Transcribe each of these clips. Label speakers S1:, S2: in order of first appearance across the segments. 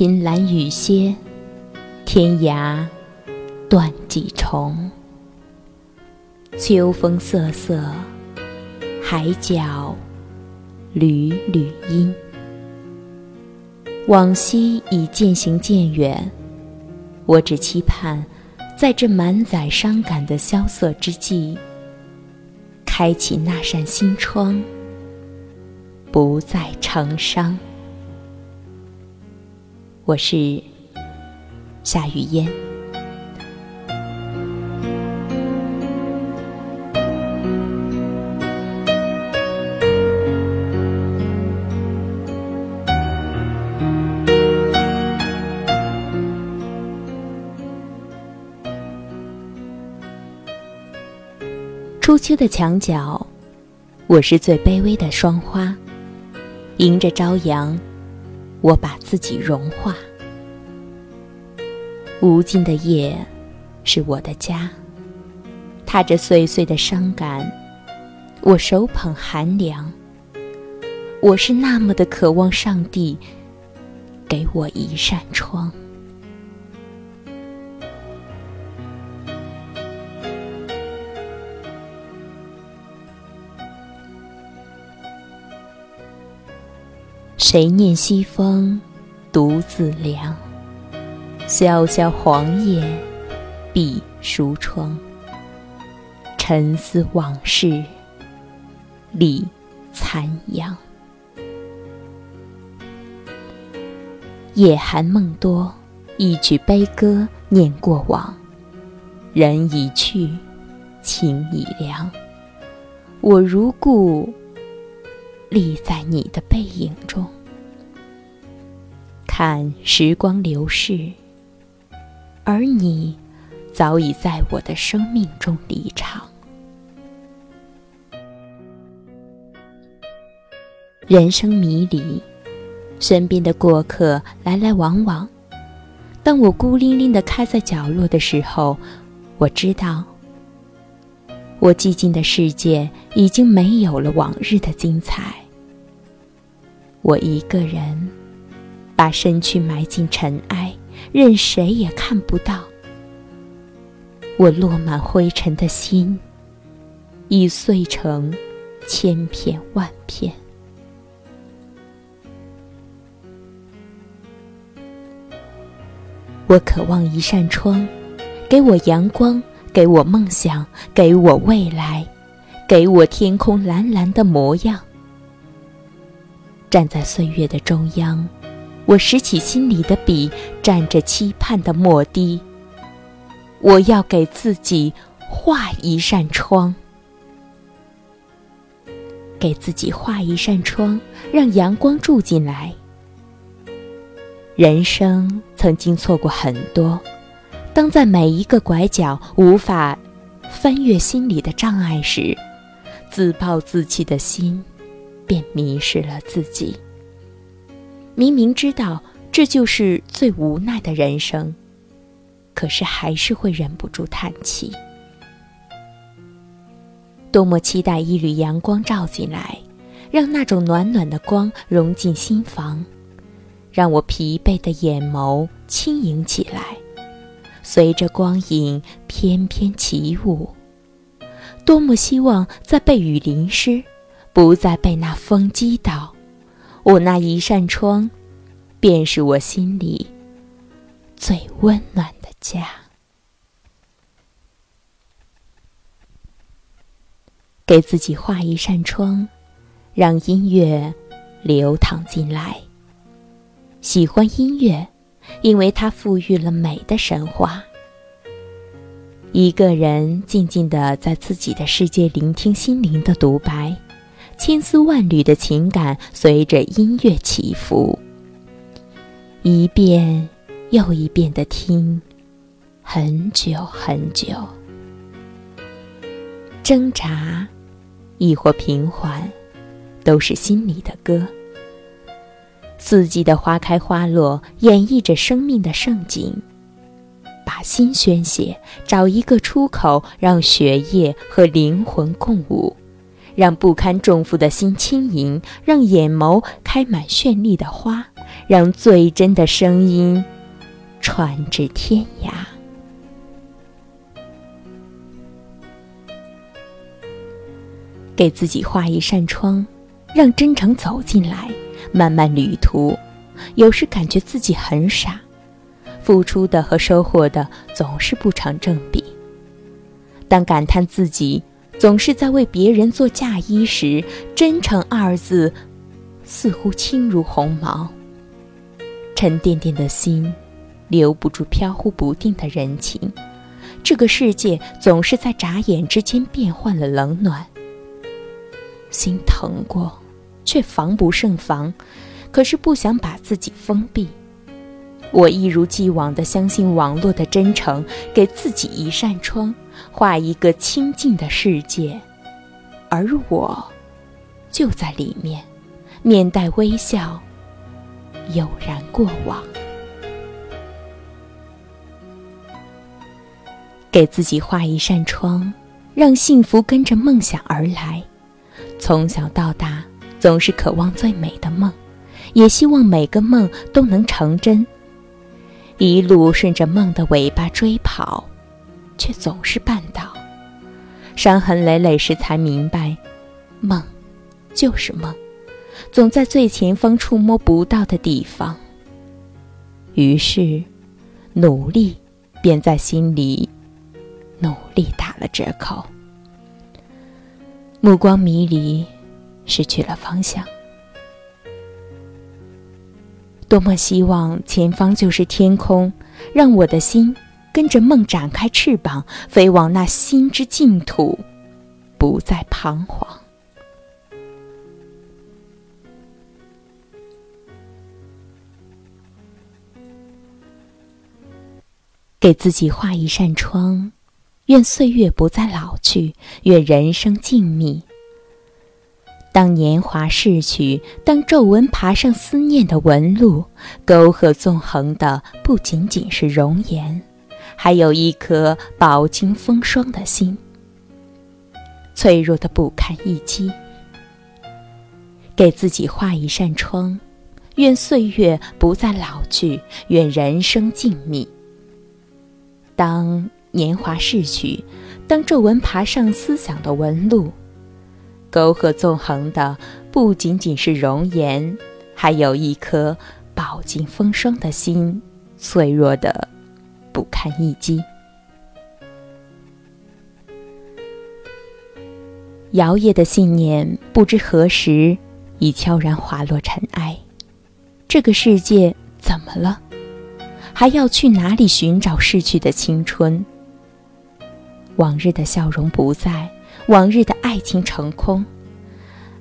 S1: 凭栏雨歇，天涯断几重。秋风瑟瑟，海角缕缕音。往昔已渐行渐远，我只期盼，在这满载伤感的萧瑟之际，开启那扇心窗，不再成伤。我是夏雨嫣。初秋的墙角，我是最卑微的霜花，迎着朝阳。我把自己融化，无尽的夜是我的家。踏着碎碎的伤感，我手捧寒凉。我是那么的渴望上帝给我一扇窗。谁念西风独自凉？萧萧黄叶闭疏窗。沉思往事立残阳。夜寒梦多，一曲悲歌念过往。人已去，情已凉。我如故，立在你的背影中。看时光流逝，而你早已在我的生命中离场。人生迷离，身边的过客来来往往。当我孤零零的开在角落的时候，我知道，我寂静的世界已经没有了往日的精彩。我一个人。把身躯埋进尘埃，任谁也看不到。我落满灰尘的心，已碎成千片万片。我渴望一扇窗，给我阳光，给我梦想，给我未来，给我天空蓝蓝的模样。站在岁月的中央。我拾起心里的笔，蘸着期盼的墨滴。我要给自己画一扇窗，给自己画一扇窗，让阳光住进来。人生曾经错过很多，当在每一个拐角无法翻越心里的障碍时，自暴自弃的心便迷失了自己。明明知道这就是最无奈的人生，可是还是会忍不住叹气。多么期待一缕阳光照进来，让那种暖暖的光融进心房，让我疲惫的眼眸轻盈起来，随着光影翩翩起舞。多么希望在被雨淋湿，不再被那风击倒。我那一扇窗，便是我心里最温暖的家。给自己画一扇窗，让音乐流淌进来。喜欢音乐，因为它赋予了美的神话。一个人静静的在自己的世界，聆听心灵的独白。千丝万缕的情感随着音乐起伏，一遍又一遍的听，很久很久。挣扎，亦或平缓，都是心里的歌。四季的花开花落，演绎着生命的盛景。把心宣泄，找一个出口，让血液和灵魂共舞。让不堪重负的心轻盈，让眼眸开满绚丽的花，让最真的声音传至天涯。给自己画一扇窗，让真诚走进来。漫漫旅途，有时感觉自己很傻，付出的和收获的总是不成正比。当感叹自己总是在为别人做嫁衣时，真诚二字似乎轻如鸿毛。沉甸甸的心，留不住飘忽不定的人情。这个世界总是在眨眼之间变换了冷暖。心疼过。却防不胜防，可是不想把自己封闭。我一如既往的相信网络的真诚，给自己一扇窗，画一个清静的世界，而我就在里面，面带微笑，悠然过往。给自己画一扇窗，让幸福跟着梦想而来，从小到大。总是渴望最美的梦，也希望每个梦都能成真。一路顺着梦的尾巴追跑，却总是绊倒，伤痕累累时才明白，梦就是梦，总在最前方触摸不到的地方。于是，努力便在心里努力打了折扣。目光迷离。失去了方向，多么希望前方就是天空，让我的心跟着梦展开翅膀，飞往那心之净土，不再彷徨。给自己画一扇窗，愿岁月不再老去，愿人生静谧。当年华逝去，当皱纹爬上思念的纹路，沟壑纵横的不仅仅是容颜，还有一颗饱经风霜的心，脆弱的不堪一击。给自己画一扇窗，愿岁月不再老去，愿人生静谧。当年华逝去，当皱纹爬上思想的纹路。沟壑纵横的不仅仅是容颜，还有一颗饱经风霜的心，脆弱的不堪一击。摇曳的信念，不知何时已悄然滑落尘埃。这个世界怎么了？还要去哪里寻找逝去的青春？往日的笑容不在。往日的爱情成空，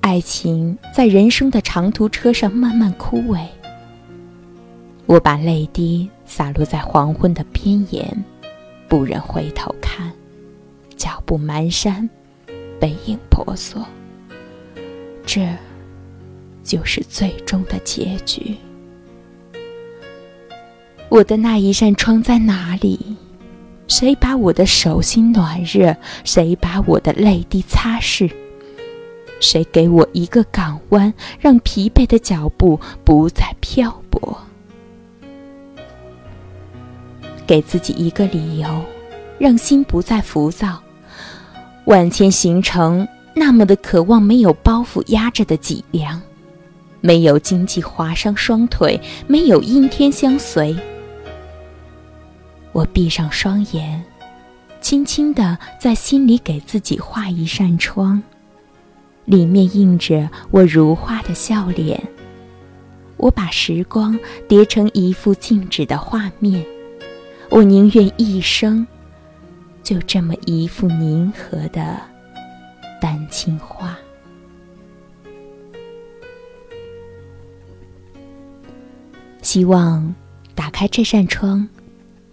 S1: 爱情在人生的长途车上慢慢枯萎。我把泪滴洒落在黄昏的边沿，不忍回头看，脚步蹒跚，背影婆娑。这，就是最终的结局。我的那一扇窗在哪里？谁把我的手心暖热？谁把我的泪滴擦拭？谁给我一个港湾，让疲惫的脚步不再漂泊？给自己一个理由，让心不再浮躁。万千行程，那么的渴望，没有包袱压着的脊梁，没有荆棘划伤双腿，没有阴天相随。我闭上双眼，轻轻地在心里给自己画一扇窗，里面映着我如花的笑脸。我把时光叠成一幅静止的画面，我宁愿一生就这么一幅凝和的丹青画。希望打开这扇窗。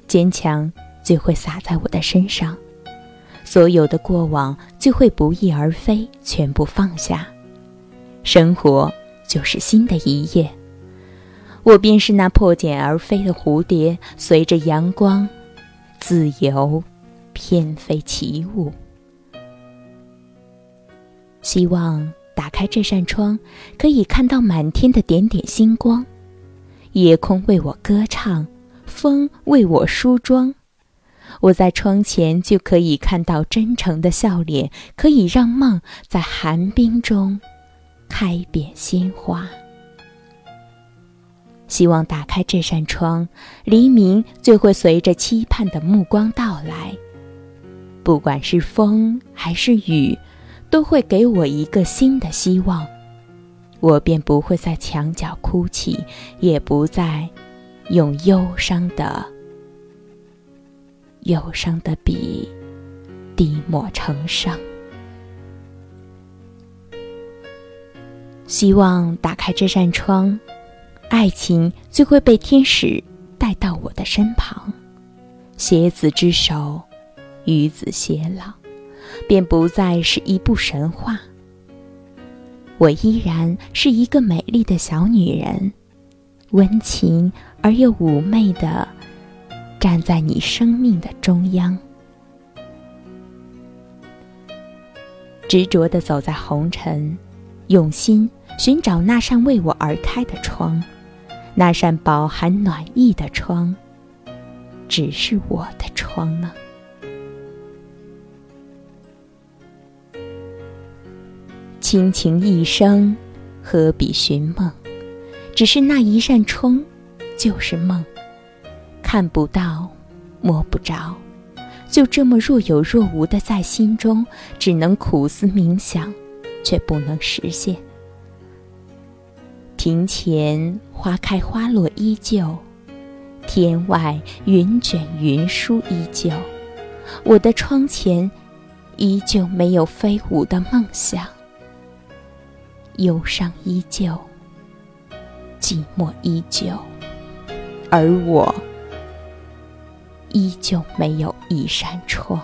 S1: 坚强就会洒在我的身上，所有的过往就会不翼而飞，全部放下。生活就是新的一页，我便是那破茧而飞的蝴蝶，随着阳光，自由翩飞起舞。希望打开这扇窗，可以看到满天的点点星光。夜空为我歌唱，风为我梳妆。我在窗前就可以看到真诚的笑脸，可以让梦在寒冰中开遍鲜花。希望打开这扇窗，黎明就会随着期盼的目光到来。不管是风还是雨，都会给我一个新的希望。我便不会在墙角哭泣，也不再用忧伤的、忧伤的笔滴墨成伤。希望打开这扇窗，爱情就会被天使带到我的身旁，携子之手，与子偕老，便不再是一部神话。我依然是一个美丽的小女人，温情而又妩媚的站在你生命的中央，执着的走在红尘，用心寻找那扇为我而开的窗，那扇饱含暖意的窗，只是我的窗呢。倾情一生，何必寻梦？只是那一扇窗，就是梦。看不到，摸不着，就这么若有若无的在心中，只能苦思冥想，却不能实现。庭前花开花落依旧，天外云卷云舒依旧，我的窗前依旧没有飞舞的梦想。忧伤依旧，寂寞依旧，而我依旧没有一扇窗。